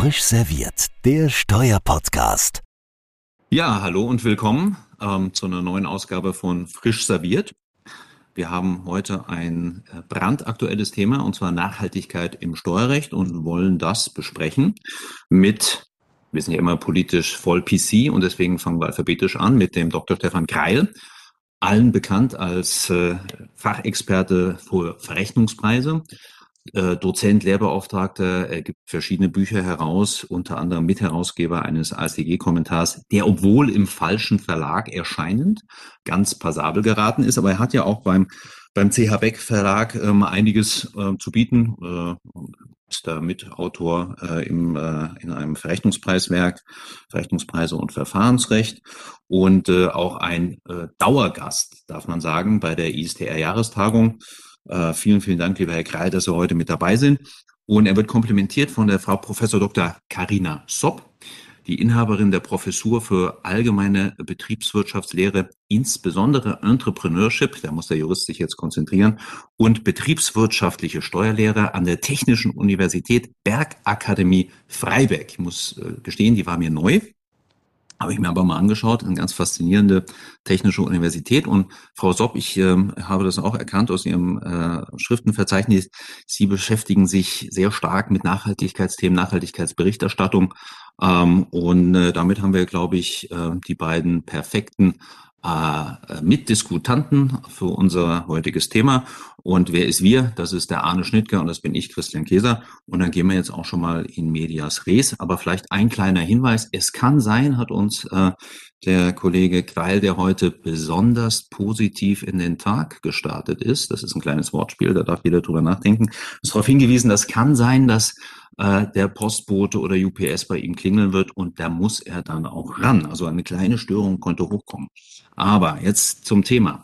Frisch serviert, der Steuerpodcast. Ja, hallo und willkommen ähm, zu einer neuen Ausgabe von Frisch serviert. Wir haben heute ein äh, brandaktuelles Thema und zwar Nachhaltigkeit im Steuerrecht und wollen das besprechen mit, wir sind ja immer politisch voll PC und deswegen fangen wir alphabetisch an mit dem Dr. Stefan Kreil, allen bekannt als äh, Fachexperte für Verrechnungspreise äh, Dozent, Lehrbeauftragter, er gibt verschiedene Bücher heraus, unter anderem Mitherausgeber eines ASDG-Kommentars, der, obwohl im falschen Verlag erscheinend, ganz passabel geraten ist. Aber er hat ja auch beim, beim CH Beck Verlag ähm, einiges äh, zu bieten. Äh, ist da Mitautor äh, im, äh, in einem Verrechnungspreiswerk, Verrechnungspreise und Verfahrensrecht und äh, auch ein äh, Dauergast, darf man sagen, bei der ISTR-Jahrestagung. Äh, vielen, vielen Dank, lieber Herr Kreil, dass Sie heute mit dabei sind. Und er wird komplementiert von der Frau Professor Dr. Karina Sopp, die Inhaberin der Professur für allgemeine Betriebswirtschaftslehre, insbesondere Entrepreneurship, da muss der Jurist sich jetzt konzentrieren, und betriebswirtschaftliche Steuerlehre an der Technischen Universität Bergakademie Freiberg. Ich muss äh, gestehen, die war mir neu. Habe ich mir aber mal angeschaut, eine ganz faszinierende technische Universität. Und Frau Sopp, ich äh, habe das auch erkannt aus Ihrem äh, Schriftenverzeichnis. Sie beschäftigen sich sehr stark mit Nachhaltigkeitsthemen, Nachhaltigkeitsberichterstattung. Ähm, und äh, damit haben wir, glaube ich, äh, die beiden perfekten äh, Mitdiskutanten für unser heutiges Thema. Und wer ist wir? Das ist der Arne Schnittger und das bin ich, Christian Käser. Und dann gehen wir jetzt auch schon mal in Medias Res. Aber vielleicht ein kleiner Hinweis. Es kann sein, hat uns äh, der Kollege Kreil, der heute besonders positiv in den Tag gestartet ist. Das ist ein kleines Wortspiel, da darf jeder drüber nachdenken. Ist darauf hingewiesen, das kann sein, dass äh, der Postbote oder UPS bei ihm klingeln wird und da muss er dann auch ran. Also eine kleine Störung konnte hochkommen. Aber jetzt zum Thema.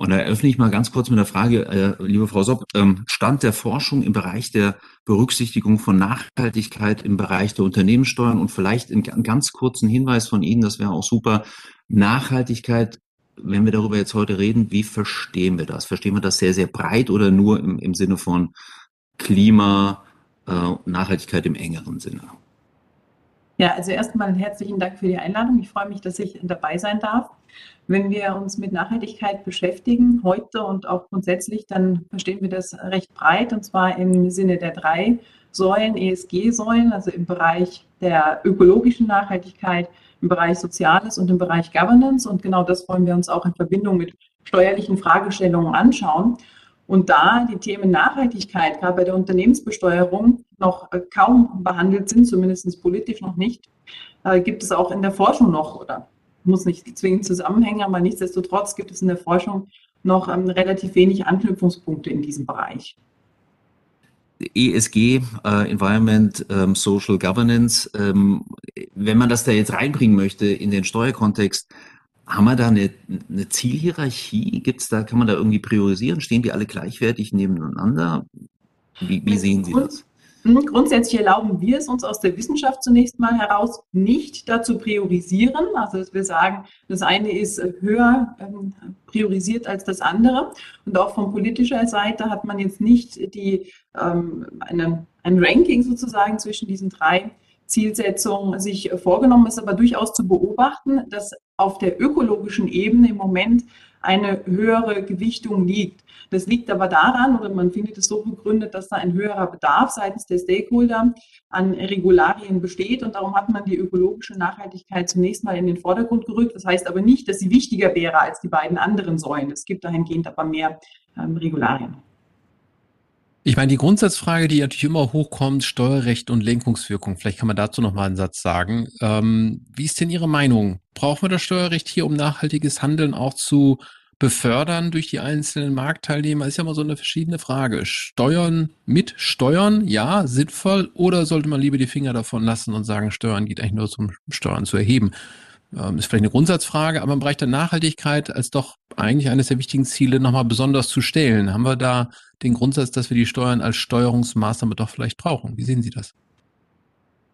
Und da eröffne ich mal ganz kurz mit der Frage, äh, liebe Frau Sopp, ähm, Stand der Forschung im Bereich der Berücksichtigung von Nachhaltigkeit im Bereich der Unternehmenssteuern und vielleicht einen ganz kurzen Hinweis von Ihnen, das wäre auch super. Nachhaltigkeit, wenn wir darüber jetzt heute reden, wie verstehen wir das? Verstehen wir das sehr, sehr breit oder nur im, im Sinne von Klima, äh, Nachhaltigkeit im engeren Sinne? Ja, also erstmal herzlichen Dank für die Einladung. Ich freue mich, dass ich dabei sein darf. Wenn wir uns mit Nachhaltigkeit beschäftigen, heute und auch grundsätzlich, dann verstehen wir das recht breit und zwar im Sinne der drei Säulen, ESG-Säulen, also im Bereich der ökologischen Nachhaltigkeit, im Bereich Soziales und im Bereich Governance. Und genau das wollen wir uns auch in Verbindung mit steuerlichen Fragestellungen anschauen. Und da die Themen Nachhaltigkeit, gerade bei der Unternehmensbesteuerung, noch kaum behandelt sind, zumindest politisch noch nicht, äh, gibt es auch in der Forschung noch, oder muss nicht zwingend zusammenhängen, aber nichtsdestotrotz gibt es in der Forschung noch ähm, relativ wenig Anknüpfungspunkte in diesem Bereich. ESG, äh, Environment, ähm, Social Governance, ähm, wenn man das da jetzt reinbringen möchte in den Steuerkontext, haben wir da eine, eine Zielhierarchie? Gibt's da, kann man da irgendwie priorisieren? Stehen die alle gleichwertig nebeneinander? Wie, wie sehen Sie das? Hm, grundsätzlich erlauben wir es uns aus der Wissenschaft zunächst mal heraus, nicht dazu priorisieren. Also, dass wir sagen, das eine ist höher ähm, priorisiert als das andere. Und auch von politischer Seite hat man jetzt nicht die, ähm, eine, ein Ranking sozusagen zwischen diesen drei Zielsetzungen sich vorgenommen, ist aber durchaus zu beobachten, dass auf der ökologischen Ebene im Moment eine höhere Gewichtung liegt. Das liegt aber daran, oder man findet es so begründet, dass da ein höherer Bedarf seitens der Stakeholder an Regularien besteht und darum hat man die ökologische Nachhaltigkeit zunächst mal in den Vordergrund gerückt. Das heißt aber nicht, dass sie wichtiger wäre als die beiden anderen Säulen. Es gibt dahingehend aber mehr ähm, Regularien. Ich meine, die Grundsatzfrage, die natürlich immer hochkommt, Steuerrecht und Lenkungswirkung, vielleicht kann man dazu noch mal einen Satz sagen. Ähm, wie ist denn Ihre Meinung? Brauchen wir das Steuerrecht hier, um nachhaltiges Handeln auch zu befördern durch die einzelnen Marktteilnehmer? Ist ja immer so eine verschiedene Frage. Steuern mit Steuern, ja, sinnvoll, oder sollte man lieber die Finger davon lassen und sagen, Steuern geht eigentlich nur zum Steuern zu erheben? Ähm, ist vielleicht eine Grundsatzfrage, aber im Bereich der Nachhaltigkeit als doch eigentlich eines der wichtigen Ziele nochmal besonders zu stellen. Haben wir da den Grundsatz, dass wir die Steuern als Steuerungsmaßnahme doch vielleicht brauchen? Wie sehen Sie das?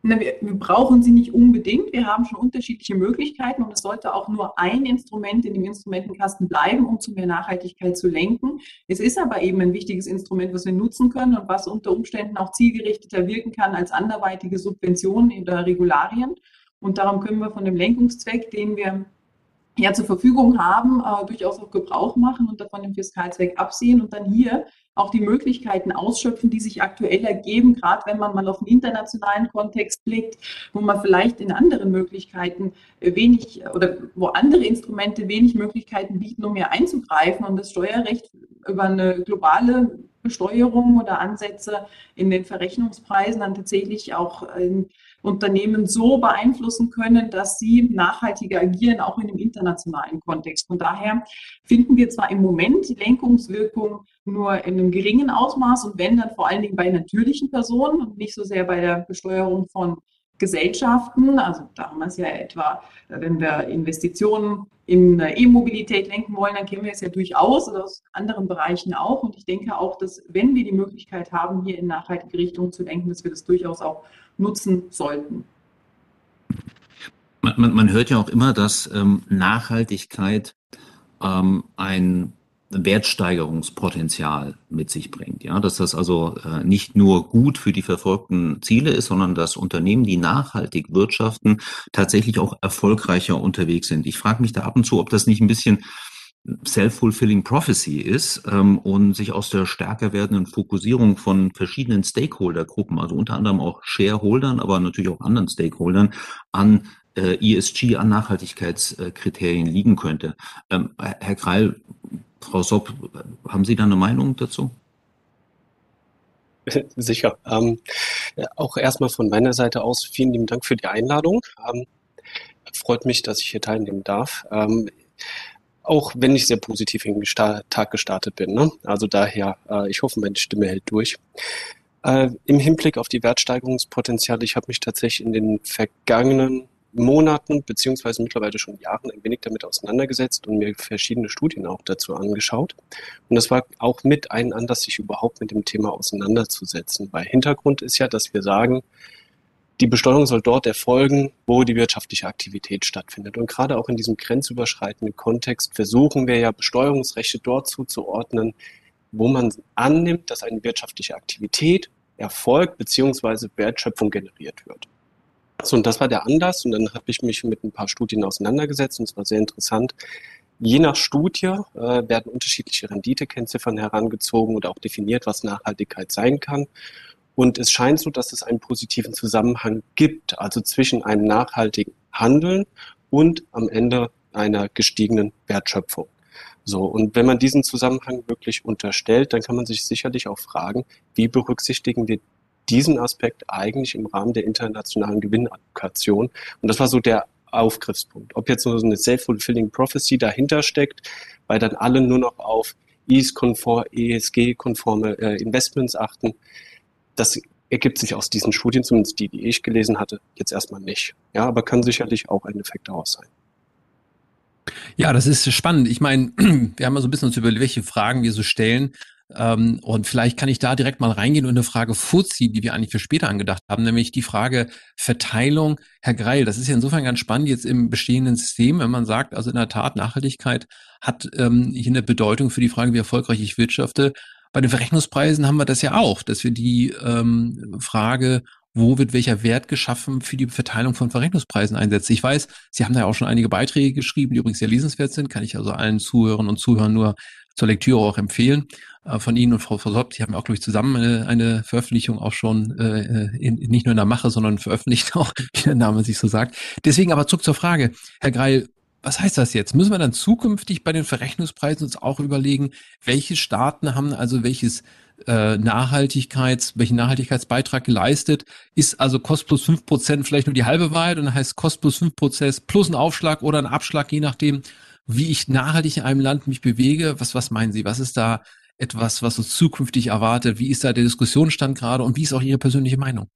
wir, wir, brauchen sie nicht unbedingt. Wir haben schon unterschiedliche Möglichkeiten und es sollte auch nur ein Instrument in dem Instrumentenkasten bleiben, um zu mehr Nachhaltigkeit zu lenken. Es ist aber eben ein wichtiges Instrument, was wir nutzen können und was unter Umständen auch zielgerichteter wirken kann als anderweitige Subventionen oder Regularien. Und darum können wir von dem Lenkungszweck, den wir ja zur Verfügung haben, äh, durchaus auch Gebrauch machen und davon den Fiskalzweck absehen und dann hier auch die Möglichkeiten ausschöpfen, die sich aktuell ergeben, gerade wenn man mal auf den internationalen Kontext blickt, wo man vielleicht in anderen Möglichkeiten wenig oder wo andere Instrumente wenig Möglichkeiten bieten, um hier einzugreifen und das Steuerrecht über eine globale Besteuerung oder Ansätze in den Verrechnungspreisen dann tatsächlich auch Unternehmen so beeinflussen können, dass sie nachhaltiger agieren, auch in dem internationalen Kontext. Von daher finden wir zwar im Moment die Lenkungswirkung nur in einem geringen Ausmaß und wenn dann vor allen Dingen bei natürlichen Personen und nicht so sehr bei der Besteuerung von Gesellschaften. Also da haben wir es ja etwa, wenn wir Investitionen in E-Mobilität lenken wollen, dann kennen wir es ja durchaus oder aus anderen Bereichen auch. Und ich denke auch, dass wenn wir die Möglichkeit haben, hier in nachhaltige Richtung zu lenken, dass wir das durchaus auch nutzen sollten. Man, man, man hört ja auch immer, dass ähm, Nachhaltigkeit ähm, ein Wertsteigerungspotenzial mit sich bringt. Ja, dass das also äh, nicht nur gut für die verfolgten Ziele ist, sondern dass Unternehmen, die nachhaltig wirtschaften, tatsächlich auch erfolgreicher unterwegs sind. Ich frage mich da ab und zu, ob das nicht ein bisschen self-fulfilling prophecy ist ähm, und sich aus der stärker werdenden Fokussierung von verschiedenen Stakeholder-Gruppen, also unter anderem auch Shareholdern, aber natürlich auch anderen Stakeholdern, an äh, ESG, an Nachhaltigkeitskriterien liegen könnte. Ähm, Herr Kreil, Frau Sopp, haben Sie da eine Meinung dazu? Sicher. Ähm, auch erstmal von meiner Seite aus vielen lieben Dank für die Einladung. Ähm, freut mich, dass ich hier teilnehmen darf. Auch wenn ich sehr positiv in den Tag gestartet bin. Ne? Also daher, äh, ich hoffe, meine Stimme hält durch. Äh, Im Hinblick auf die Wertsteigerungspotenziale, ich habe mich tatsächlich in den vergangenen Monaten beziehungsweise mittlerweile schon Jahren ein wenig damit auseinandergesetzt und mir verschiedene Studien auch dazu angeschaut. Und das war auch mit ein Anlass, sich überhaupt mit dem Thema auseinanderzusetzen. Weil Hintergrund ist ja, dass wir sagen, die Besteuerung soll dort erfolgen, wo die wirtschaftliche Aktivität stattfindet. Und gerade auch in diesem grenzüberschreitenden Kontext versuchen wir ja Besteuerungsrechte dort zuzuordnen, wo man annimmt, dass eine wirtschaftliche Aktivität erfolgt bzw. Wertschöpfung generiert wird. So, und das war der Anlass. Und dann habe ich mich mit ein paar Studien auseinandergesetzt und es war sehr interessant. Je nach Studie äh, werden unterschiedliche Renditekennziffern herangezogen oder auch definiert, was Nachhaltigkeit sein kann. Und es scheint so, dass es einen positiven Zusammenhang gibt, also zwischen einem nachhaltigen Handeln und am Ende einer gestiegenen Wertschöpfung. So, und wenn man diesen Zusammenhang wirklich unterstellt, dann kann man sich sicherlich auch fragen, wie berücksichtigen wir diesen Aspekt eigentlich im Rahmen der internationalen Gewinnallokation. Und das war so der Aufgriffspunkt. Ob jetzt so eine self-fulfilling prophecy dahinter steckt, weil dann alle nur noch auf ESG-konforme äh, Investments achten, das ergibt sich aus diesen Studien, zumindest die, die ich gelesen hatte, jetzt erstmal nicht. Ja, aber kann sicherlich auch ein Effekt daraus sein. Ja, das ist spannend. Ich meine, wir haben mal so ein bisschen uns überlegt, welche Fragen wir so stellen. Ähm, und vielleicht kann ich da direkt mal reingehen und eine Frage vorziehen, die wir eigentlich für später angedacht haben, nämlich die Frage Verteilung. Herr Greil, das ist ja insofern ganz spannend jetzt im bestehenden System, wenn man sagt, also in der Tat, Nachhaltigkeit hat ähm, hier eine Bedeutung für die Frage, wie erfolgreich ich wirtschafte. Bei den Verrechnungspreisen haben wir das ja auch, dass wir die ähm, Frage, wo wird welcher Wert geschaffen für die Verteilung von Verrechnungspreisen einsetzen. Ich weiß, Sie haben da ja auch schon einige Beiträge geschrieben, die übrigens sehr lesenswert sind, kann ich also allen Zuhörern und Zuhörern nur zur Lektüre auch empfehlen. Äh, von Ihnen und Frau Versopp, die haben auch, glaube ich, zusammen eine, eine Veröffentlichung auch schon äh, in, nicht nur in der Mache, sondern veröffentlicht auch, wie der Name sich so sagt. Deswegen aber zurück zur Frage, Herr Greil, was heißt das jetzt? Müssen wir dann zukünftig bei den Verrechnungspreisen uns auch überlegen, welche Staaten haben also welches äh, Nachhaltigkeits, welchen Nachhaltigkeitsbeitrag geleistet? Ist also Kost plus fünf Prozent vielleicht nur die halbe Wahrheit und dann heißt Kost plus fünf Prozent plus ein Aufschlag oder ein Abschlag, je nachdem, wie ich nachhaltig in einem Land mich bewege. Was, was meinen Sie? Was ist da etwas, was uns zukünftig erwartet? Wie ist da der Diskussionsstand gerade und wie ist auch Ihre persönliche Meinung?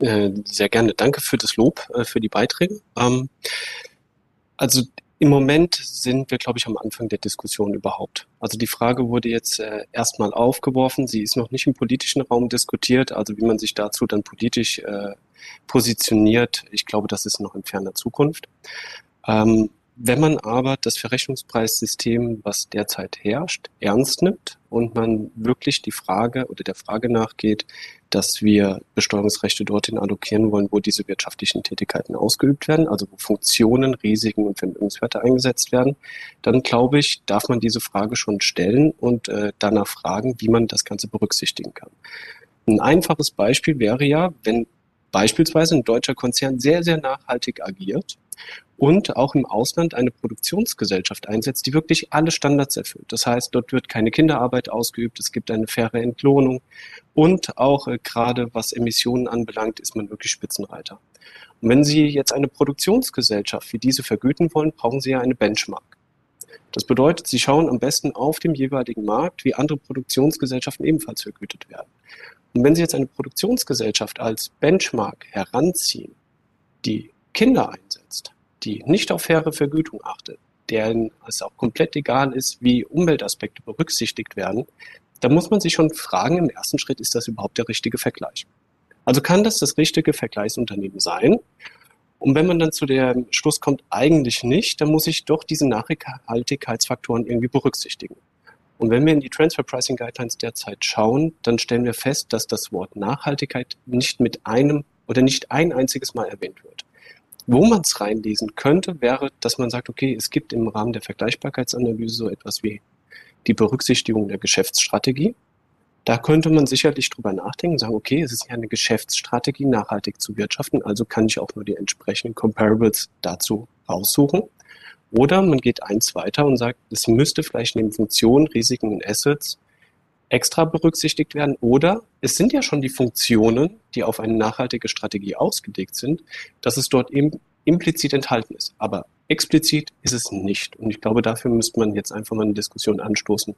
Äh, sehr gerne. Danke für das Lob, äh, für die Beiträge. Ähm, also Im Moment sind wir, glaube ich, am Anfang der Diskussion überhaupt. Also die Frage wurde jetzt äh, erstmal aufgeworfen. Sie ist noch nicht im politischen Raum diskutiert. Also wie man sich dazu dann politisch äh, positioniert, ich glaube, das ist noch in ferner Zukunft. Ähm, wenn man aber das Verrechnungspreissystem, was derzeit herrscht, ernst nimmt und man wirklich die Frage oder der Frage nachgeht, dass wir Besteuerungsrechte dorthin allokieren wollen, wo diese wirtschaftlichen Tätigkeiten ausgeübt werden, also wo Funktionen, Risiken und Vermögenswerte eingesetzt werden, dann glaube ich, darf man diese Frage schon stellen und äh, danach fragen, wie man das Ganze berücksichtigen kann. Ein einfaches Beispiel wäre ja, wenn beispielsweise ein deutscher Konzern sehr, sehr nachhaltig agiert und auch im Ausland eine Produktionsgesellschaft einsetzt, die wirklich alle Standards erfüllt. Das heißt, dort wird keine Kinderarbeit ausgeübt, es gibt eine faire Entlohnung und auch äh, gerade was Emissionen anbelangt, ist man wirklich Spitzenreiter. Und wenn Sie jetzt eine Produktionsgesellschaft wie diese vergüten wollen, brauchen Sie ja eine Benchmark. Das bedeutet, Sie schauen am besten auf dem jeweiligen Markt, wie andere Produktionsgesellschaften ebenfalls vergütet werden. Und wenn Sie jetzt eine Produktionsgesellschaft als Benchmark heranziehen, die Kinder einsetzt, die nicht auf faire Vergütung achtet, deren es auch komplett egal ist, wie Umweltaspekte berücksichtigt werden, dann muss man sich schon fragen, im ersten Schritt, ist das überhaupt der richtige Vergleich? Also kann das das richtige Vergleichsunternehmen sein? Und wenn man dann zu dem Schluss kommt, eigentlich nicht, dann muss ich doch diese Nachhaltigkeitsfaktoren irgendwie berücksichtigen. Und wenn wir in die Transfer Pricing Guidelines derzeit schauen, dann stellen wir fest, dass das Wort Nachhaltigkeit nicht mit einem oder nicht ein einziges Mal erwähnt wird. Wo man es reinlesen könnte, wäre, dass man sagt, okay, es gibt im Rahmen der Vergleichbarkeitsanalyse so etwas wie die Berücksichtigung der Geschäftsstrategie. Da könnte man sicherlich drüber nachdenken, sagen, okay, es ist ja eine Geschäftsstrategie, nachhaltig zu wirtschaften, also kann ich auch nur die entsprechenden Comparables dazu raussuchen. Oder man geht eins weiter und sagt, es müsste vielleicht neben Funktionen, Risiken und Assets extra berücksichtigt werden. Oder es sind ja schon die Funktionen, die auf eine nachhaltige Strategie ausgelegt sind, dass es dort eben implizit enthalten ist. Aber explizit ist es nicht. Und ich glaube, dafür müsste man jetzt einfach mal eine Diskussion anstoßen.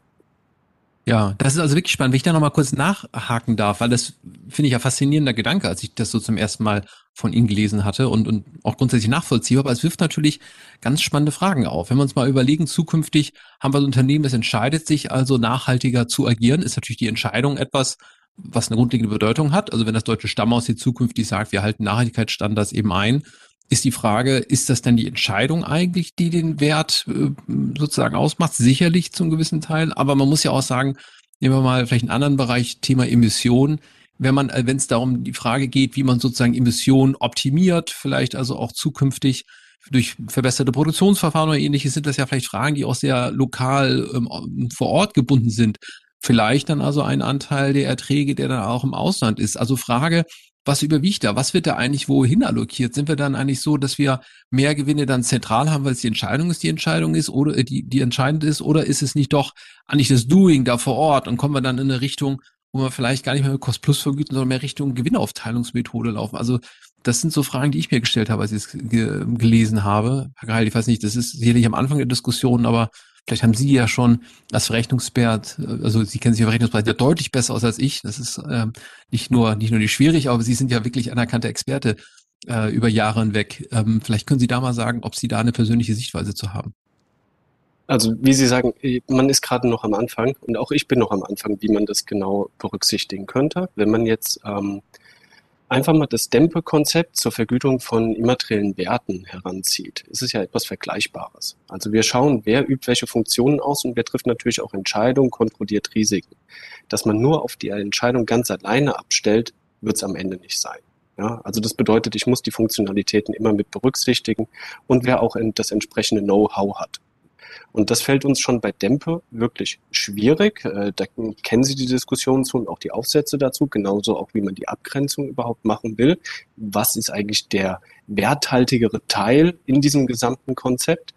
Ja, das ist also wirklich spannend. Wenn ich da nochmal kurz nachhaken darf, weil das finde ich ja faszinierender Gedanke, als ich das so zum ersten Mal von Ihnen gelesen hatte und, und auch grundsätzlich nachvollziehbar, aber es wirft natürlich ganz spannende Fragen auf. Wenn wir uns mal überlegen, zukünftig haben wir ein Unternehmen, das entscheidet sich also nachhaltiger zu agieren, ist natürlich die Entscheidung etwas, was eine grundlegende Bedeutung hat. Also wenn das deutsche Stammhaus hier zukünftig sagt, wir halten Nachhaltigkeitsstandards eben ein, ist die Frage, ist das denn die Entscheidung eigentlich, die den Wert äh, sozusagen ausmacht? Sicherlich zum gewissen Teil, aber man muss ja auch sagen, nehmen wir mal vielleicht einen anderen Bereich, Thema Emissionen. Wenn man, äh, wenn es darum die Frage geht, wie man sozusagen Emissionen optimiert, vielleicht also auch zukünftig durch verbesserte Produktionsverfahren oder ähnliches, sind das ja vielleicht Fragen, die auch sehr lokal ähm, vor Ort gebunden sind. Vielleicht dann also ein Anteil der Erträge, der dann auch im Ausland ist. Also Frage, was überwiegt da? Was wird da eigentlich wohin allokiert? Sind wir dann eigentlich so, dass wir mehr Gewinne dann zentral haben, weil es die Entscheidung ist, die Entscheidung ist oder äh, die, die entscheidend ist, oder ist es nicht doch eigentlich das Doing da vor Ort und kommen wir dann in eine Richtung, wo wir vielleicht gar nicht mehr mit Cost Plus vergüten, sondern mehr Richtung Gewinnaufteilungsmethode laufen? Also das sind so Fragen, die ich mir gestellt habe, als ich es ge gelesen habe. Herr Geil, ich weiß nicht, das ist sicherlich am Anfang der Diskussion, aber Vielleicht haben Sie ja schon als Verrechnungswert, also Sie kennen sich im Verrechnungspreis ja deutlich besser aus als ich. Das ist ähm, nicht nur nicht nur nicht schwierig, aber Sie sind ja wirklich anerkannter Experte äh, über Jahre hinweg. Ähm, vielleicht können Sie da mal sagen, ob Sie da eine persönliche Sichtweise zu haben. Also wie Sie sagen, man ist gerade noch am Anfang und auch ich bin noch am Anfang, wie man das genau berücksichtigen könnte. Wenn man jetzt ähm, einfach mal das Dämpfe-Konzept zur Vergütung von immateriellen Werten heranzieht, ist es ja etwas Vergleichbares. Also wir schauen, wer übt welche Funktionen aus und wer trifft natürlich auch Entscheidungen, kontrolliert Risiken. Dass man nur auf die Entscheidung ganz alleine abstellt, wird es am Ende nicht sein. Ja, also das bedeutet, ich muss die Funktionalitäten immer mit berücksichtigen und wer auch das entsprechende Know-how hat. Und das fällt uns schon bei Dempe wirklich schwierig. Äh, da kennen Sie die Diskussion zu und auch die Aufsätze dazu, genauso auch wie man die Abgrenzung überhaupt machen will. Was ist eigentlich der werthaltigere Teil in diesem gesamten Konzept?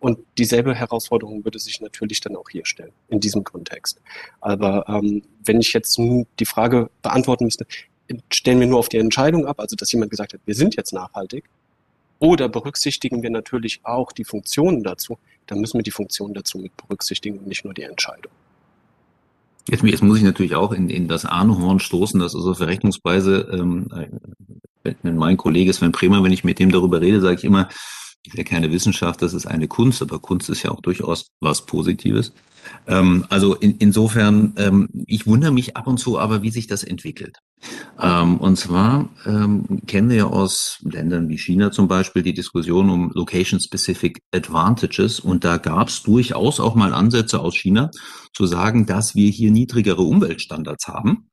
Und dieselbe Herausforderung würde sich natürlich dann auch hier stellen, in diesem Kontext. Aber ähm, wenn ich jetzt die Frage beantworten müsste, stellen wir nur auf die Entscheidung ab, also dass jemand gesagt hat, wir sind jetzt nachhaltig, oder berücksichtigen wir natürlich auch die Funktionen dazu, dann müssen wir die Funktionen dazu mit berücksichtigen und nicht nur die Entscheidung. Jetzt, jetzt muss ich natürlich auch in, in das Ahnhorn stoßen, dass also Verrechnungspreise, ähm, wenn mein Kollege Sven Bremer, wenn ich mit dem darüber rede, sage ich immer, ist ja keine Wissenschaft, das ist eine Kunst, aber Kunst ist ja auch durchaus was Positives. Ähm, also in, insofern, ähm, ich wundere mich ab und zu aber, wie sich das entwickelt. Ähm, und zwar ähm, kennen wir ja aus Ländern wie China zum Beispiel die Diskussion um Location-Specific Advantages. Und da gab es durchaus auch mal Ansätze aus China zu sagen, dass wir hier niedrigere Umweltstandards haben.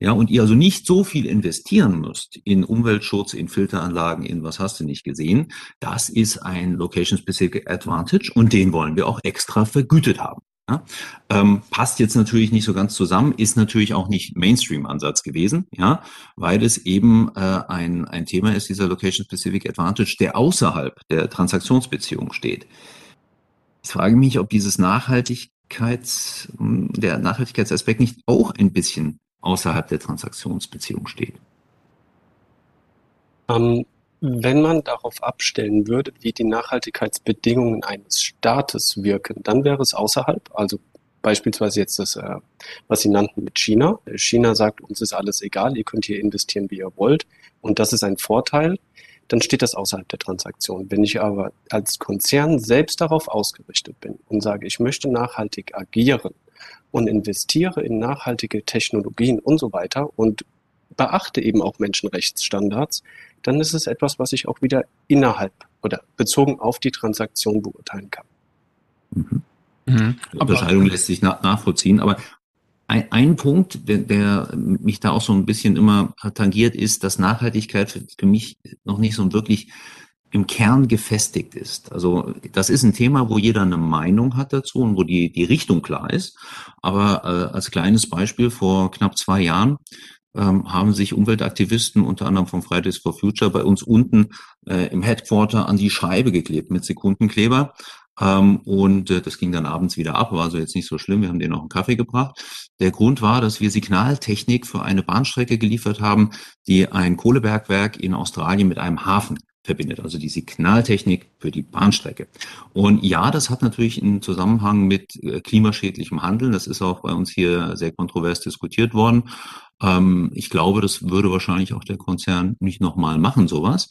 Ja, und ihr also nicht so viel investieren müsst in Umweltschutz, in Filteranlagen, in was hast du nicht gesehen. Das ist ein Location-Specific Advantage und den wollen wir auch extra vergütet haben. Ja, ähm, passt jetzt natürlich nicht so ganz zusammen, ist natürlich auch nicht Mainstream-Ansatz gewesen, ja, weil es eben äh, ein, ein Thema ist, dieser Location-Specific Advantage, der außerhalb der Transaktionsbeziehung steht. Ich frage mich, ob dieses Nachhaltigkeits, der Nachhaltigkeitsaspekt nicht auch ein bisschen außerhalb der Transaktionsbeziehung steht. Ähm, wenn man darauf abstellen würde, wie die Nachhaltigkeitsbedingungen eines Staates wirken, dann wäre es außerhalb. Also beispielsweise jetzt das, äh, was Sie nannten mit China. China sagt, uns ist alles egal, ihr könnt hier investieren, wie ihr wollt. Und das ist ein Vorteil. Dann steht das außerhalb der Transaktion. Wenn ich aber als Konzern selbst darauf ausgerichtet bin und sage, ich möchte nachhaltig agieren und investiere in nachhaltige Technologien und so weiter und beachte eben auch Menschenrechtsstandards, dann ist es etwas, was ich auch wieder innerhalb oder bezogen auf die Transaktion beurteilen kann. Mhm. Mhm. Die Unterscheidung lässt sich nach, nachvollziehen, aber ein, ein Punkt, der, der, mich da auch so ein bisschen immer tangiert, ist, dass Nachhaltigkeit für, für mich noch nicht so wirklich im Kern gefestigt ist. Also das ist ein Thema, wo jeder eine Meinung hat dazu und wo die, die Richtung klar ist. Aber äh, als kleines Beispiel, vor knapp zwei Jahren ähm, haben sich Umweltaktivisten, unter anderem von Fridays for Future, bei uns unten äh, im Headquarter an die Scheibe geklebt mit Sekundenkleber. Ähm, und äh, das ging dann abends wieder ab, war also jetzt nicht so schlimm, wir haben denen noch einen Kaffee gebracht. Der Grund war, dass wir Signaltechnik für eine Bahnstrecke geliefert haben, die ein Kohlebergwerk in Australien mit einem Hafen verbindet, also die Signaltechnik für die Bahnstrecke. Und ja, das hat natürlich einen Zusammenhang mit äh, klimaschädlichem Handeln. Das ist auch bei uns hier sehr kontrovers diskutiert worden. Ähm, ich glaube, das würde wahrscheinlich auch der Konzern nicht nochmal machen, sowas.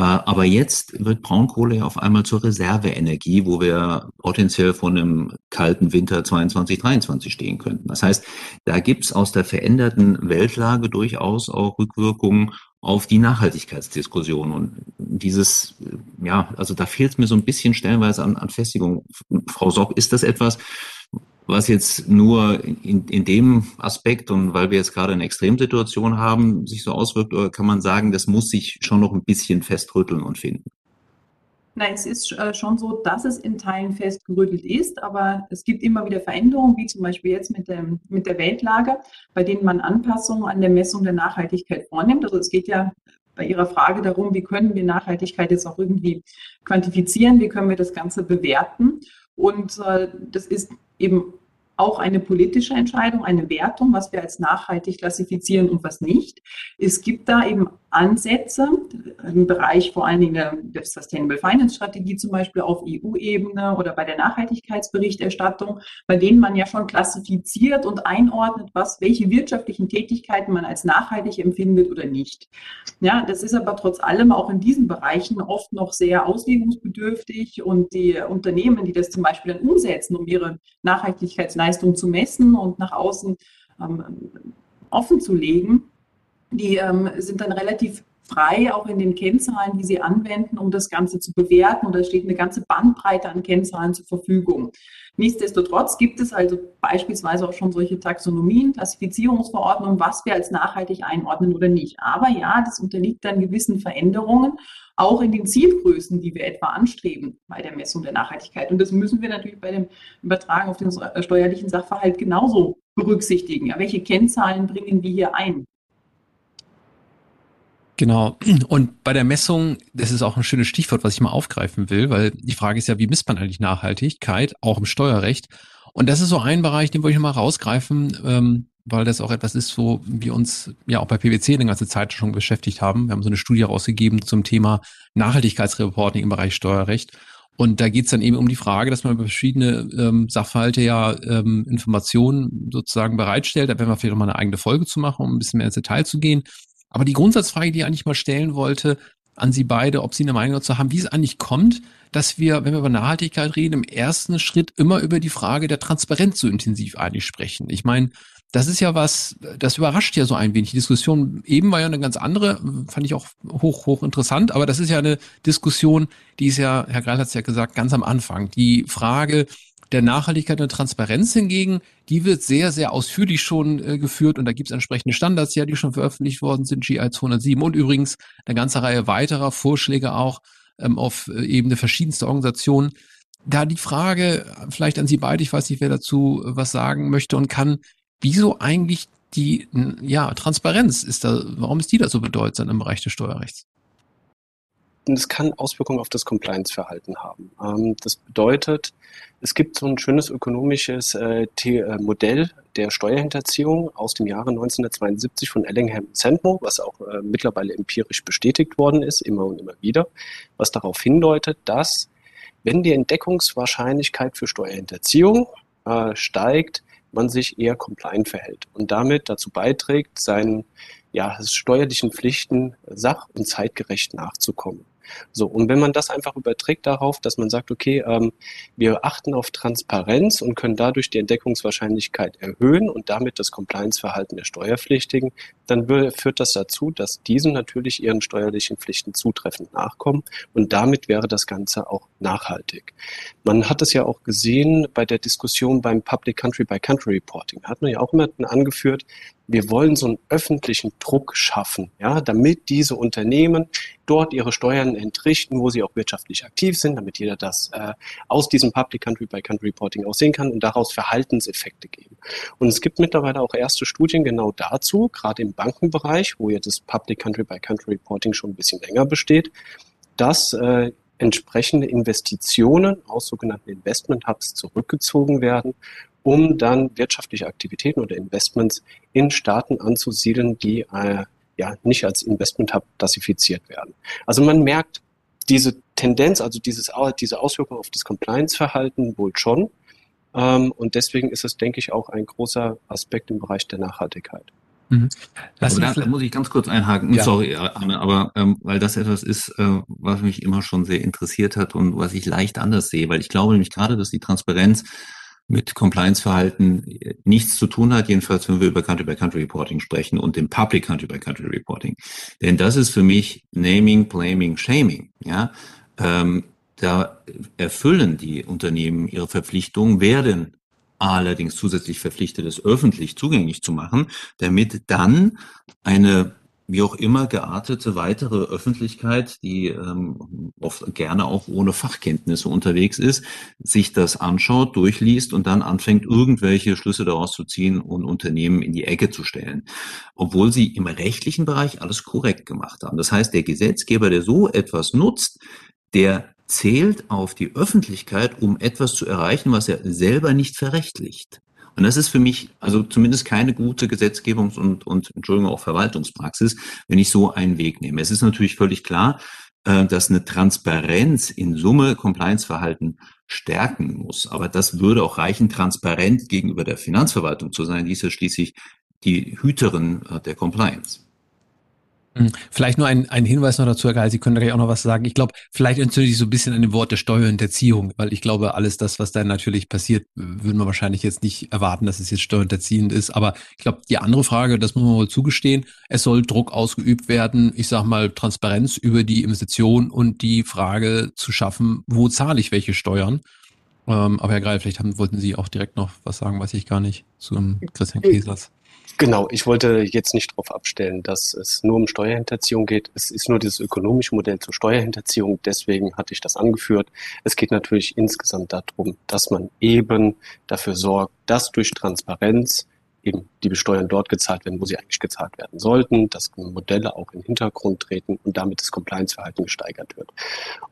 Äh, aber jetzt wird Braunkohle ja auf einmal zur Reserveenergie, wo wir potenziell vor einem kalten Winter 22, 23 stehen könnten. Das heißt, da gibt's aus der veränderten Weltlage durchaus auch Rückwirkungen auf die Nachhaltigkeitsdiskussion. Und dieses, ja, also da fehlt mir so ein bisschen stellenweise an, an Festigung. Frau Sock, ist das etwas, was jetzt nur in, in dem Aspekt und weil wir jetzt gerade eine Extremsituation haben, sich so auswirkt, kann man sagen, das muss sich schon noch ein bisschen festrütteln und finden? Nein, es ist äh, schon so, dass es in Teilen festgerüttelt ist, aber es gibt immer wieder Veränderungen, wie zum Beispiel jetzt mit, dem, mit der Weltlage, bei denen man Anpassungen an der Messung der Nachhaltigkeit vornimmt. Also es geht ja bei Ihrer Frage darum, wie können wir Nachhaltigkeit jetzt auch irgendwie quantifizieren, wie können wir das Ganze bewerten. Und äh, das ist eben auch eine politische Entscheidung, eine Wertung, was wir als nachhaltig klassifizieren und was nicht. Es gibt da eben Ansätze im Bereich vor allen Dingen der, Sustainable Finance Strategie zum Beispiel auf EU-Ebene oder bei der Nachhaltigkeitsberichterstattung, bei denen man ja schon klassifiziert und einordnet, was, welche wirtschaftlichen Tätigkeiten man als nachhaltig empfindet oder nicht. Ja, das ist aber trotz allem auch in diesen Bereichen oft noch sehr auslegungsbedürftig und die Unternehmen, die das zum Beispiel dann umsetzen, um ihre Nachhaltigkeitsleistungen Leistung zu messen und nach außen ähm, offen zu legen, die ähm, sind dann relativ frei, auch in den Kennzahlen, die sie anwenden, um das Ganze zu bewerten. Und da steht eine ganze Bandbreite an Kennzahlen zur Verfügung. Nichtsdestotrotz gibt es also beispielsweise auch schon solche Taxonomien, Klassifizierungsverordnungen, was wir als nachhaltig einordnen oder nicht. Aber ja, das unterliegt dann gewissen Veränderungen, auch in den Zielgrößen, die wir etwa anstreben bei der Messung der Nachhaltigkeit. Und das müssen wir natürlich bei dem Übertragen auf den steuerlichen Sachverhalt genauso berücksichtigen. Ja, welche Kennzahlen bringen wir hier ein? Genau. Und bei der Messung, das ist auch ein schönes Stichwort, was ich mal aufgreifen will, weil die Frage ist ja, wie misst man eigentlich Nachhaltigkeit, auch im Steuerrecht? Und das ist so ein Bereich, den wollte ich mal rausgreifen, ähm, weil das auch etwas ist, wo wir uns ja auch bei PwC eine ganze Zeit schon beschäftigt haben. Wir haben so eine Studie rausgegeben zum Thema Nachhaltigkeitsreporting im Bereich Steuerrecht. Und da geht es dann eben um die Frage, dass man über verschiedene ähm, Sachverhalte ja ähm, Informationen sozusagen bereitstellt. Da werden wir vielleicht noch mal eine eigene Folge zu machen, um ein bisschen mehr ins Detail zu gehen. Aber die Grundsatzfrage, die ich eigentlich mal stellen wollte, an Sie beide, ob Sie eine Meinung dazu haben, wie es eigentlich kommt, dass wir, wenn wir über Nachhaltigkeit reden, im ersten Schritt immer über die Frage der Transparenz so intensiv eigentlich sprechen. Ich meine, das ist ja was, das überrascht ja so ein wenig. Die Diskussion eben war ja eine ganz andere, fand ich auch hoch, hoch interessant, aber das ist ja eine Diskussion, die ist ja, Herr Greil hat es ja gesagt, ganz am Anfang. Die Frage der Nachhaltigkeit und Transparenz hingegen, die wird sehr, sehr ausführlich schon äh, geführt und da gibt es entsprechende Standards, ja, die schon veröffentlicht worden sind, GI 207 und übrigens eine ganze Reihe weiterer Vorschläge auch ähm, auf äh, Ebene verschiedenster Organisationen. Da die Frage vielleicht an Sie beide, ich weiß nicht, wer dazu äh, was sagen möchte und kann, wieso eigentlich die ja, Transparenz ist da, warum ist die da so bedeutsam im Bereich des Steuerrechts? Es kann Auswirkungen auf das Compliance-Verhalten haben. Ähm, das bedeutet, es gibt so ein schönes ökonomisches äh, äh, Modell der Steuerhinterziehung aus dem Jahre 1972 von Ellingham Sandmo, was auch äh, mittlerweile empirisch bestätigt worden ist, immer und immer wieder, was darauf hindeutet, dass wenn die Entdeckungswahrscheinlichkeit für Steuerhinterziehung steigt, man sich eher compliant verhält und damit dazu beiträgt, seinen ja, steuerlichen Pflichten sach- und zeitgerecht nachzukommen. So, und wenn man das einfach überträgt darauf, dass man sagt, okay, ähm, wir achten auf Transparenz und können dadurch die Entdeckungswahrscheinlichkeit erhöhen und damit das Compliance-Verhalten der Steuerpflichtigen, dann führt das dazu, dass diese natürlich ihren steuerlichen Pflichten zutreffend nachkommen und damit wäre das Ganze auch nachhaltig. Man hat es ja auch gesehen bei der Diskussion beim Public Country by Country Reporting. Da hat man ja auch immer angeführt, wir wollen so einen öffentlichen Druck schaffen, ja, damit diese Unternehmen dort ihre Steuern entrichten, wo sie auch wirtschaftlich aktiv sind, damit jeder das äh, aus diesem Public Country by Country Reporting auch sehen kann und daraus Verhaltenseffekte geben. Und es gibt mittlerweile auch erste Studien genau dazu, gerade im Bankenbereich, wo jetzt das Public Country by Country Reporting schon ein bisschen länger besteht, dass äh, entsprechende Investitionen aus sogenannten Investment Hubs zurückgezogen werden um dann wirtschaftliche Aktivitäten oder Investments in Staaten anzusiedeln, die äh, ja nicht als Investment Hub klassifiziert werden. Also man merkt diese Tendenz, also dieses, diese Auswirkung auf das Compliance-Verhalten wohl schon. Ähm, und deswegen ist es, denke ich, auch ein großer Aspekt im Bereich der Nachhaltigkeit. Mhm. Also da, da, muss ich ganz kurz einhaken. Ja. Sorry, Anne, aber ähm, weil das etwas ist, äh, was mich immer schon sehr interessiert hat und was ich leicht anders sehe, weil ich glaube nämlich gerade, dass die Transparenz mit Compliance-Verhalten nichts zu tun hat, jedenfalls wenn wir über Country-by-Country-Reporting sprechen und dem Public Country-by-Country-Reporting. Denn das ist für mich Naming, Blaming, Shaming. Ja, ähm, da erfüllen die Unternehmen ihre Verpflichtungen, werden allerdings zusätzlich verpflichtet, es öffentlich zugänglich zu machen, damit dann eine wie auch immer geartete weitere Öffentlichkeit, die ähm, oft gerne auch ohne Fachkenntnisse unterwegs ist, sich das anschaut, durchliest und dann anfängt, irgendwelche Schlüsse daraus zu ziehen und Unternehmen in die Ecke zu stellen. Obwohl sie im rechtlichen Bereich alles korrekt gemacht haben. Das heißt, der Gesetzgeber, der so etwas nutzt, der zählt auf die Öffentlichkeit, um etwas zu erreichen, was er selber nicht verrechtlicht. Und das ist für mich also zumindest keine gute Gesetzgebungs- und, und Entschuldigung, auch Verwaltungspraxis, wenn ich so einen Weg nehme. Es ist natürlich völlig klar, äh, dass eine Transparenz in Summe Compliance-Verhalten stärken muss. Aber das würde auch reichen, transparent gegenüber der Finanzverwaltung zu sein. Die ist ja schließlich die Hüterin äh, der Compliance. Hm, vielleicht nur ein, ein Hinweis noch dazu, Herr Geil, Sie können gleich auch noch was sagen. Ich glaube, vielleicht entzünde ich so ein bisschen an dem Wort der Steuerhinterziehung, weil ich glaube, alles das, was da natürlich passiert, würden wir wahrscheinlich jetzt nicht erwarten, dass es jetzt steuerhinterziehend ist. Aber ich glaube, die andere Frage, das muss man wohl zugestehen, es soll Druck ausgeübt werden, ich sage mal Transparenz über die Investition und die Frage zu schaffen, wo zahle ich welche Steuern. Ähm, aber Herr Greil, vielleicht haben, wollten Sie auch direkt noch was sagen, weiß ich gar nicht, zum Christian Käsers. Genau, ich wollte jetzt nicht darauf abstellen, dass es nur um Steuerhinterziehung geht. Es ist nur dieses ökonomische Modell zur Steuerhinterziehung, deswegen hatte ich das angeführt. Es geht natürlich insgesamt darum, dass man eben dafür sorgt, dass durch Transparenz eben die Besteuern dort gezahlt werden, wo sie eigentlich gezahlt werden sollten, dass Modelle auch in den Hintergrund treten und damit das Compliance-Verhalten gesteigert wird.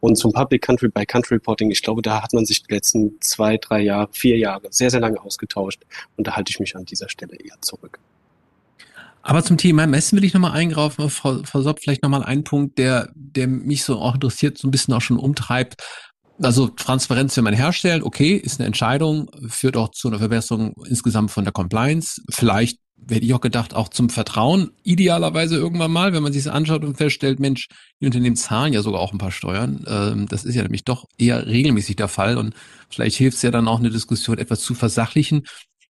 Und zum Public Country by Country Reporting, ich glaube, da hat man sich die letzten zwei, drei Jahre, vier Jahre sehr, sehr lange ausgetauscht und da halte ich mich an dieser Stelle eher zurück. Aber zum Thema Messen will ich nochmal eingraufen, Frau, Frau Sopp, vielleicht nochmal einen Punkt, der, der mich so auch interessiert, so ein bisschen auch schon umtreibt. Also Transparenz, wenn man herstellt, okay, ist eine Entscheidung, führt auch zu einer Verbesserung insgesamt von der Compliance. Vielleicht werde ich auch gedacht, auch zum Vertrauen, idealerweise irgendwann mal, wenn man sich das anschaut und feststellt, Mensch, die Unternehmen zahlen ja sogar auch ein paar Steuern. Ähm, das ist ja nämlich doch eher regelmäßig der Fall und vielleicht hilft es ja dann auch eine Diskussion etwas zu versachlichen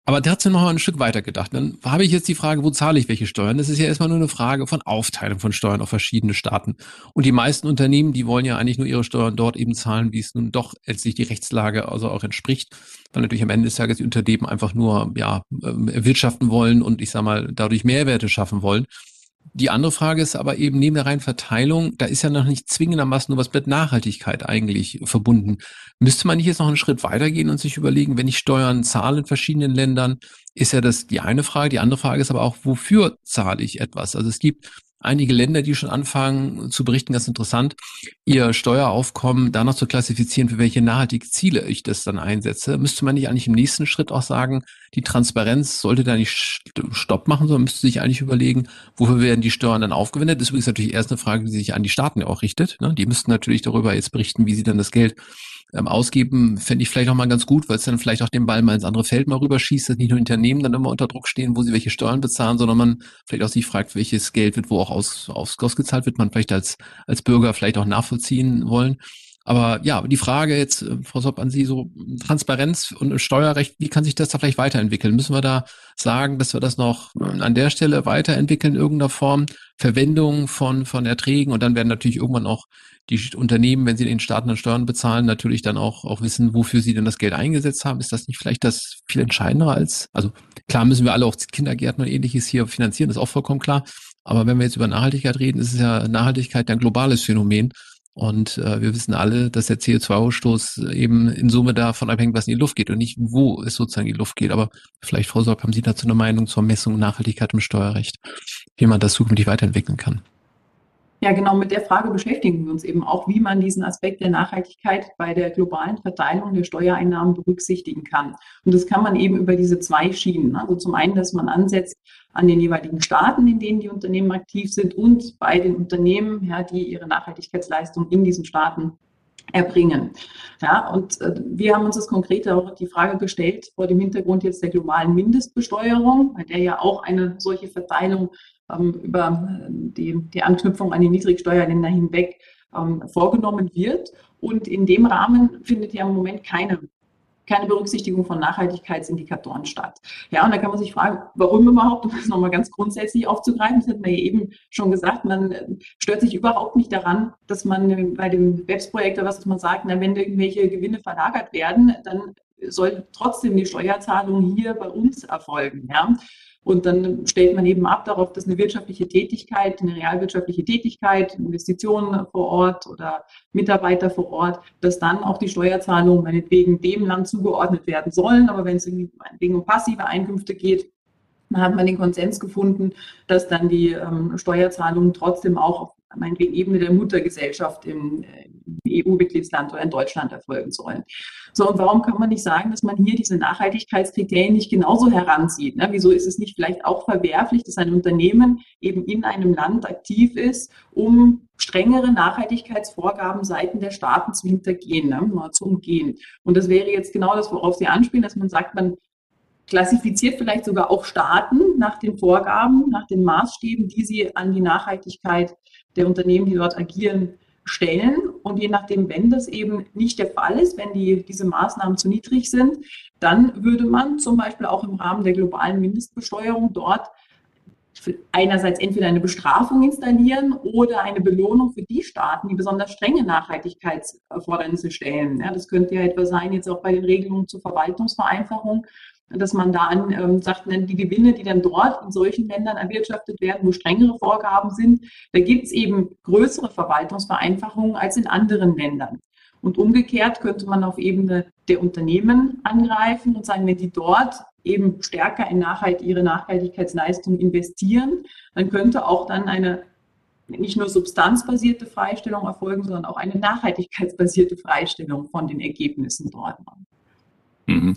aber der hat sich noch mal ein Stück weiter gedacht. Dann habe ich jetzt die Frage, wo zahle ich welche Steuern? Das ist ja erstmal nur eine Frage von Aufteilung von Steuern auf verschiedene Staaten. Und die meisten Unternehmen, die wollen ja eigentlich nur ihre Steuern dort eben zahlen, wie es nun doch letztlich die Rechtslage also auch entspricht. Weil natürlich am Ende des Tages die Unternehmen einfach nur, ja, wirtschaften wollen und ich sag mal, dadurch Mehrwerte schaffen wollen. Die andere Frage ist aber eben neben der reinen Verteilung, da ist ja noch nicht zwingendermaßen nur was mit Nachhaltigkeit eigentlich verbunden. Müsste man nicht jetzt noch einen Schritt weitergehen und sich überlegen, wenn ich Steuern zahle in verschiedenen Ländern, ist ja das die eine Frage. Die andere Frage ist aber auch, wofür zahle ich etwas? Also es gibt einige Länder, die schon anfangen zu berichten, ganz interessant, ihr Steueraufkommen danach zu klassifizieren, für welche nachhaltige Ziele ich das dann einsetze. Müsste man nicht eigentlich im nächsten Schritt auch sagen, die Transparenz sollte da nicht Stopp machen, sondern müsste sich eigentlich überlegen, wofür werden die Steuern dann aufgewendet? Das ist übrigens natürlich erst eine Frage, die sich an die Staaten auch richtet. Ne? Die müssten natürlich darüber jetzt berichten, wie sie dann das Geld ähm, ausgeben, fände ich vielleicht auch mal ganz gut, weil es dann vielleicht auch den Ball mal ins andere Feld mal rüberschießt, dass nicht nur Unternehmen dann immer unter Druck stehen, wo sie welche Steuern bezahlen, sondern man vielleicht auch sich fragt, welches Geld wird wo auch aus, aus, ausgezahlt wird, man vielleicht als, als Bürger vielleicht auch nachvollziehen wollen. Aber ja, die Frage jetzt, äh, Frau Sopp, an Sie so Transparenz und Steuerrecht, wie kann sich das da vielleicht weiterentwickeln? Müssen wir da sagen, dass wir das noch an der Stelle weiterentwickeln in irgendeiner Form? Verwendung von, von Erträgen und dann werden natürlich irgendwann auch die Unternehmen, wenn sie den Staaten dann Steuern bezahlen, natürlich dann auch, auch wissen, wofür sie denn das Geld eingesetzt haben. Ist das nicht vielleicht das viel entscheidender als, also klar müssen wir alle auch Kindergärten und ähnliches hier finanzieren, ist auch vollkommen klar. Aber wenn wir jetzt über Nachhaltigkeit reden, ist es ja Nachhaltigkeit ein globales Phänomen. Und äh, wir wissen alle, dass der CO2-Ausstoß eben in Summe davon abhängt, was in die Luft geht und nicht, wo es sozusagen in die Luft geht. Aber vielleicht, Frau Sorg, haben Sie dazu eine Meinung zur Messung Nachhaltigkeit im Steuerrecht, wie man das zukünftig weiterentwickeln kann? Ja, genau mit der Frage beschäftigen wir uns eben auch, wie man diesen Aspekt der Nachhaltigkeit bei der globalen Verteilung der Steuereinnahmen berücksichtigen kann. Und das kann man eben über diese zwei Schienen. Also zum einen, dass man ansetzt an den jeweiligen Staaten, in denen die Unternehmen aktiv sind und bei den Unternehmen, ja, die ihre Nachhaltigkeitsleistung in diesen Staaten erbringen. Ja, und äh, wir haben uns das konkret auch die Frage gestellt vor dem Hintergrund jetzt der globalen Mindestbesteuerung, bei der ja auch eine solche Verteilung ähm, über die, die Anknüpfung an die Niedrigsteuerländer hinweg ähm, vorgenommen wird. Und in dem Rahmen findet ja im Moment keine keine Berücksichtigung von Nachhaltigkeitsindikatoren statt. Ja, und da kann man sich fragen, warum überhaupt, um das nochmal ganz grundsätzlich aufzugreifen, das hat man ja eben schon gesagt, man stört sich überhaupt nicht daran, dass man bei dem BEPS-Projekt oder was, dass man sagt, na, wenn irgendwelche Gewinne verlagert werden, dann soll trotzdem die Steuerzahlung hier bei uns erfolgen. Ja. Und dann stellt man eben ab darauf, dass eine wirtschaftliche Tätigkeit, eine realwirtschaftliche Tätigkeit, Investitionen vor Ort oder Mitarbeiter vor Ort, dass dann auch die Steuerzahlungen meinetwegen dem Land zugeordnet werden sollen. Aber wenn es meinetwegen um passive Einkünfte geht, dann hat man den Konsens gefunden, dass dann die ähm, Steuerzahlungen trotzdem auch auf meinetwegen Ebene der Muttergesellschaft im, im EU-Mitgliedsland oder in Deutschland erfolgen sollen. So, und warum kann man nicht sagen, dass man hier diese Nachhaltigkeitskriterien nicht genauso heranzieht? Ne? Wieso ist es nicht vielleicht auch verwerflich, dass ein Unternehmen eben in einem Land aktiv ist, um strengere Nachhaltigkeitsvorgaben seiten der Staaten zu hintergehen, ne? zu umgehen? Und das wäre jetzt genau das, worauf Sie anspielen, dass man sagt, man klassifiziert vielleicht sogar auch Staaten nach den Vorgaben, nach den Maßstäben, die sie an die Nachhaltigkeit der Unternehmen, die dort agieren, stellen. Und je nachdem, wenn das eben nicht der Fall ist, wenn die, diese Maßnahmen zu niedrig sind, dann würde man zum Beispiel auch im Rahmen der globalen Mindestbesteuerung dort einerseits entweder eine Bestrafung installieren oder eine Belohnung für die Staaten, die besonders strenge Nachhaltigkeitserfordernisse stellen. Ja, das könnte ja etwa sein, jetzt auch bei den Regelungen zur Verwaltungsvereinfachung, dass man da an, ähm, sagt, die Gewinne, die dann dort in solchen Ländern erwirtschaftet werden, wo strengere Vorgaben sind, da gibt es eben größere Verwaltungsvereinfachungen als in anderen Ländern. Und umgekehrt könnte man auf Ebene der Unternehmen angreifen und sagen, wenn die dort eben stärker in Nachhalt, ihre Nachhaltigkeitsleistung investieren, dann könnte auch dann eine nicht nur substanzbasierte Freistellung erfolgen, sondern auch eine nachhaltigkeitsbasierte Freistellung von den Ergebnissen dort. Mhm.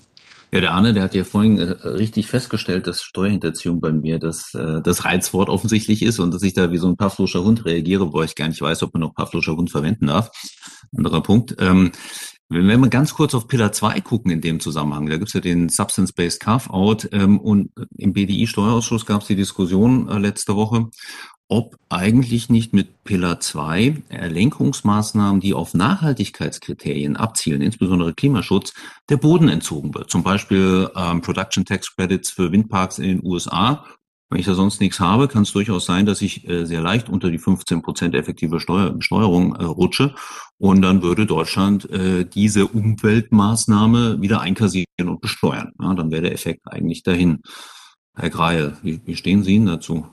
Ja, der Arne, der hat ja vorhin äh, richtig festgestellt, dass Steuerhinterziehung bei mir das, äh, das Reizwort offensichtlich ist und dass ich da wie so ein Pavloscher Hund reagiere, wo ich gar nicht weiß, ob man noch Pavloscher Hund verwenden darf. Anderer Punkt. Ähm, Wenn wir ganz kurz auf Pillar 2 gucken in dem Zusammenhang, da gibt es ja den Substance-Based Carve-out ähm, und im BDI-Steuerausschuss gab es die Diskussion äh, letzte Woche, ob eigentlich nicht mit Pillar 2 Lenkungsmaßnahmen, die auf Nachhaltigkeitskriterien abzielen, insbesondere Klimaschutz, der Boden entzogen wird. Zum Beispiel ähm, Production Tax Credits für Windparks in den USA wenn ich da sonst nichts habe, kann es durchaus sein, dass ich äh, sehr leicht unter die 15 Prozent effektive Steuer, Besteuerung äh, rutsche. Und dann würde Deutschland äh, diese Umweltmaßnahme wieder einkassieren und besteuern. Ja, dann wäre der Effekt eigentlich dahin. Herr Greil, wie, wie stehen Sie Ihnen dazu?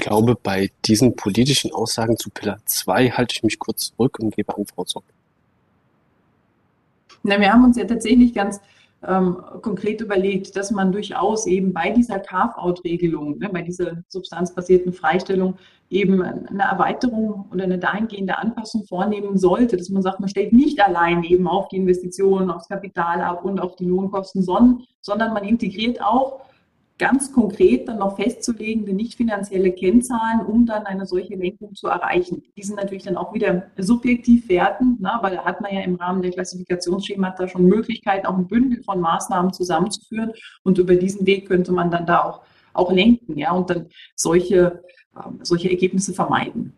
Glaube, bei diesen politischen Aussagen zu Pillar 2 halte ich mich kurz zurück und gebe an Frau Zock. Na, wir haben uns ja tatsächlich ganz ähm, konkret überlegt, dass man durchaus eben bei dieser Carve-out-Regelung, ne, bei dieser substanzbasierten Freistellung eben eine Erweiterung oder eine dahingehende Anpassung vornehmen sollte, dass man sagt, man stellt nicht allein eben auf die Investitionen, aufs Kapital ab und auf die Lohnkosten, sondern, sondern man integriert auch ganz konkret dann noch festzulegende nicht finanzielle Kennzahlen, um dann eine solche Lenkung zu erreichen. Die sind natürlich dann auch wieder subjektiv werten, na, weil da hat man ja im Rahmen der Klassifikationsschemata schon Möglichkeiten, auch ein Bündel von Maßnahmen zusammenzuführen und über diesen Weg könnte man dann da auch, auch lenken ja, und dann solche, ähm, solche Ergebnisse vermeiden.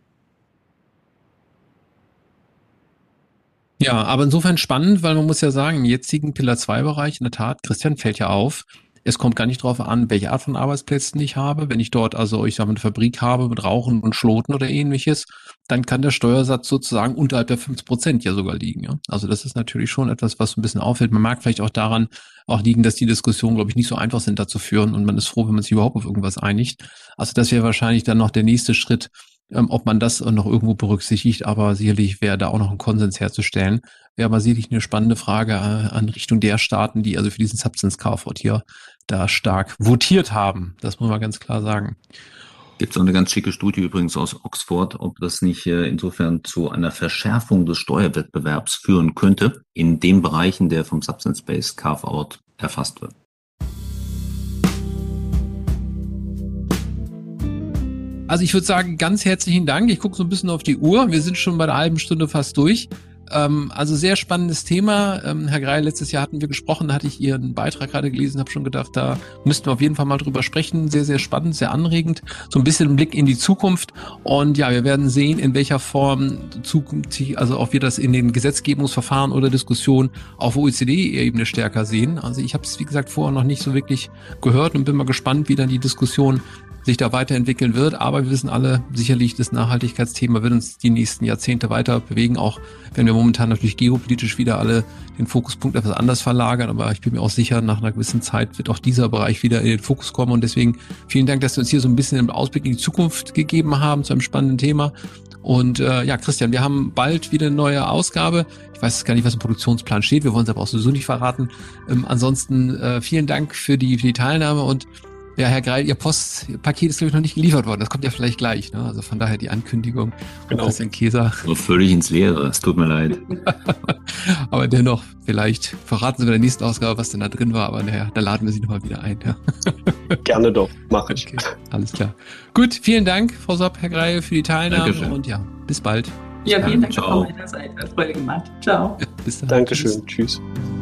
Ja, aber insofern spannend, weil man muss ja sagen, im jetzigen Pillar 2 Bereich, in der Tat, Christian fällt ja auf, es kommt gar nicht darauf an, welche Art von Arbeitsplätzen ich habe. Wenn ich dort also, ich sage mal, eine Fabrik habe mit Rauchen und Schloten oder ähnliches, dann kann der Steuersatz sozusagen unterhalb der 5 Prozent ja sogar liegen. Ja? Also das ist natürlich schon etwas, was ein bisschen auffällt. Man mag vielleicht auch daran auch liegen, dass die Diskussionen, glaube ich, nicht so einfach sind, da zu führen und man ist froh, wenn man sich überhaupt auf irgendwas einigt. Also das wäre wahrscheinlich dann noch der nächste Schritt, ähm, ob man das noch irgendwo berücksichtigt, aber sicherlich wäre da auch noch ein Konsens herzustellen. Wäre aber sicherlich eine spannende Frage äh, an Richtung der Staaten, die also für diesen Substance Carve-out hier da stark votiert haben. Das muss man ganz klar sagen. Gibt es eine ganz schicke Studie übrigens aus Oxford, ob das nicht äh, insofern zu einer Verschärfung des Steuerwettbewerbs führen könnte, in den Bereichen, der vom Substance-Based Carve-out erfasst wird. Also ich würde sagen, ganz herzlichen Dank. Ich gucke so ein bisschen auf die Uhr. Wir sind schon bei der halben Stunde fast durch. Ähm, also sehr spannendes Thema. Ähm, Herr Greil, letztes Jahr hatten wir gesprochen, da hatte ich Ihren Beitrag gerade gelesen, habe schon gedacht, da müssten wir auf jeden Fall mal drüber sprechen. Sehr, sehr spannend, sehr anregend. So ein bisschen Blick in die Zukunft. Und ja, wir werden sehen, in welcher Form zukünftig, also auch wir das in den Gesetzgebungsverfahren oder Diskussionen auf OECD-Ebene stärker sehen. Also ich habe es, wie gesagt, vorher noch nicht so wirklich gehört und bin mal gespannt, wie dann die Diskussion sich da weiterentwickeln wird. Aber wir wissen alle, sicherlich das Nachhaltigkeitsthema wird uns die nächsten Jahrzehnte weiter bewegen, auch wenn wir momentan natürlich geopolitisch wieder alle den Fokuspunkt etwas anders verlagern. Aber ich bin mir auch sicher, nach einer gewissen Zeit wird auch dieser Bereich wieder in den Fokus kommen. Und deswegen vielen Dank, dass Sie uns hier so ein bisschen einen Ausblick in die Zukunft gegeben haben zu einem spannenden Thema. Und äh, ja, Christian, wir haben bald wieder eine neue Ausgabe. Ich weiß gar nicht, was im Produktionsplan steht. Wir wollen es aber auch sowieso nicht verraten. Ähm, ansonsten äh, vielen Dank für die, für die Teilnahme und ja, Herr Greil, Ihr Postpaket ist, glaube ich, noch nicht geliefert worden. Das kommt ja vielleicht gleich. Ne? Also von daher die Ankündigung genau. Christian Käser. So völlig ins Leere, es tut mir leid. aber dennoch, vielleicht verraten Sie bei der nächsten Ausgabe, was denn da drin war. Aber naja, da laden wir Sie nochmal wieder ein. Ja. Gerne doch, mache ich. Okay, alles klar. Gut, vielen Dank, Frau Sopp, Herr Greil, für die Teilnahme. Dankeschön. Und ja, bis bald. Ja, vielen Dank Ciao. von meiner Seite. Hat Freude gemacht. Ciao. Ja, bis dann. Dankeschön. Tschüss. Tschüss.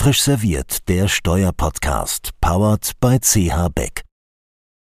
Frisch serviert, der Steuerpodcast, powered by CH Beck.